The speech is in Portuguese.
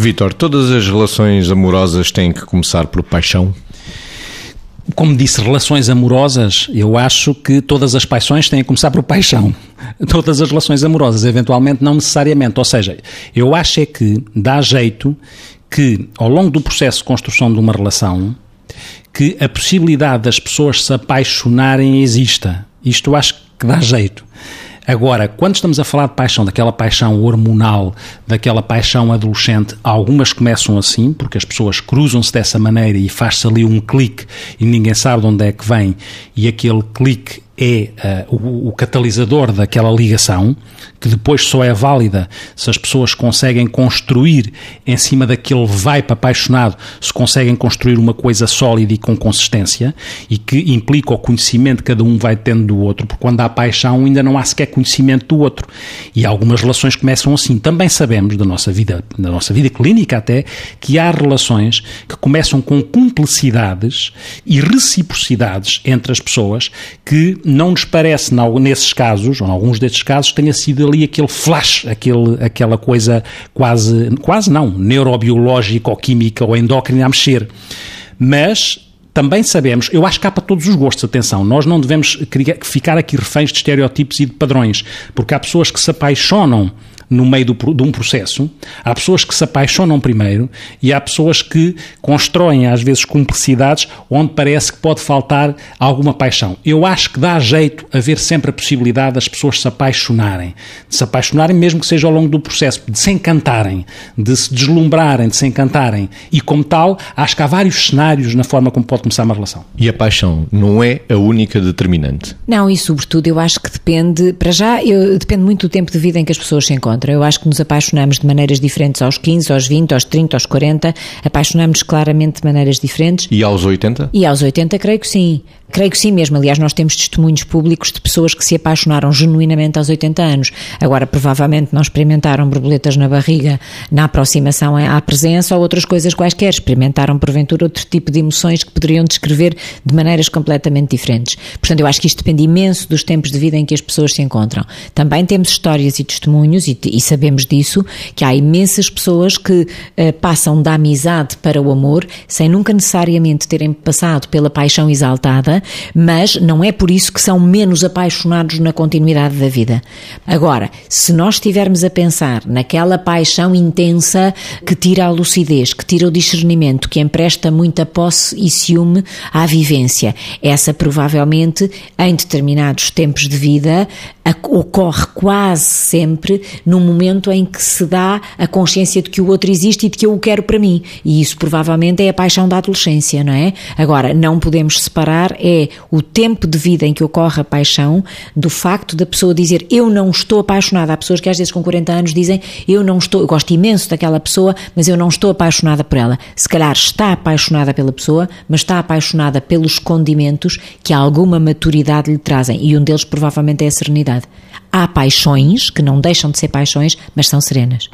Vitor, todas as relações amorosas têm que começar por paixão? Como disse, relações amorosas, eu acho que todas as paixões têm que começar por paixão. Todas as relações amorosas, eventualmente, não necessariamente. Ou seja, eu acho é que dá jeito que, ao longo do processo de construção de uma relação, que a possibilidade das pessoas se apaixonarem exista. Isto eu acho que dá jeito. Agora, quando estamos a falar de paixão, daquela paixão hormonal, daquela paixão adolescente, algumas começam assim, porque as pessoas cruzam-se dessa maneira e faz-se ali um clique e ninguém sabe de onde é que vem, e aquele clique é uh, o, o, catalisador daquela ligação, que depois só é válida se as pessoas conseguem construir em cima daquele vibe apaixonado, se conseguem construir uma coisa sólida e com consistência, e que implica o conhecimento que cada um vai tendo do outro, porque quando há paixão ainda não há sequer conhecimento do outro. E algumas relações começam assim. Também sabemos da nossa vida, da nossa vida clínica até, que há relações que começam com cumplicidades e reciprocidades entre as pessoas que não nos parece, nesses casos, ou em alguns destes casos, tenha sido ali aquele flash, aquele, aquela coisa quase, quase não, neurobiológica ou química ou endócrina a mexer. Mas também sabemos, eu acho que há para todos os gostos, atenção, nós não devemos ficar aqui reféns de estereótipos e de padrões, porque há pessoas que se apaixonam no meio do, de um processo. Há pessoas que se apaixonam primeiro e há pessoas que constroem, às vezes, cumplicidades onde parece que pode faltar alguma paixão. Eu acho que dá jeito haver sempre a possibilidade das pessoas se apaixonarem. De se apaixonarem, mesmo que seja ao longo do processo, de se encantarem, de se deslumbrarem, de se encantarem. E, como tal, acho que há vários cenários na forma como pode começar uma relação. E a paixão não é a única determinante? Não, e sobretudo eu acho que depende, para já, eu, depende muito do tempo de vida em que as pessoas se encontram. Eu acho que nos apaixonamos de maneiras diferentes aos 15, aos 20, aos 30, aos 40. Apaixonamos claramente de maneiras diferentes. E aos 80? E aos 80, creio que sim. Creio que sim mesmo. Aliás, nós temos testemunhos públicos de pessoas que se apaixonaram genuinamente aos 80 anos. Agora, provavelmente não experimentaram borboletas na barriga na aproximação à presença ou outras coisas quaisquer. Experimentaram, porventura, outro tipo de emoções que poderiam descrever de maneiras completamente diferentes. Portanto, eu acho que isto depende imenso dos tempos de vida em que as pessoas se encontram. Também temos histórias e testemunhos, e, e sabemos disso, que há imensas pessoas que uh, passam da amizade para o amor sem nunca necessariamente terem passado pela paixão exaltada mas não é por isso que são menos apaixonados na continuidade da vida. Agora, se nós estivermos a pensar naquela paixão intensa que tira a lucidez, que tira o discernimento, que empresta muita posse e ciúme à vivência, essa provavelmente, em determinados tempos de vida, ocorre quase sempre no momento em que se dá a consciência de que o outro existe e de que eu o quero para mim. E isso provavelmente é a paixão da adolescência, não é? Agora, não podemos separar é o tempo de vida em que ocorre a paixão do facto da pessoa dizer eu não estou apaixonada. Há pessoas que às vezes com 40 anos dizem eu não estou, eu gosto imenso daquela pessoa, mas eu não estou apaixonada por ela. Se calhar está apaixonada pela pessoa, mas está apaixonada pelos condimentos que alguma maturidade lhe trazem. E um deles provavelmente é a serenidade. Há paixões que não deixam de ser paixões, mas são serenas.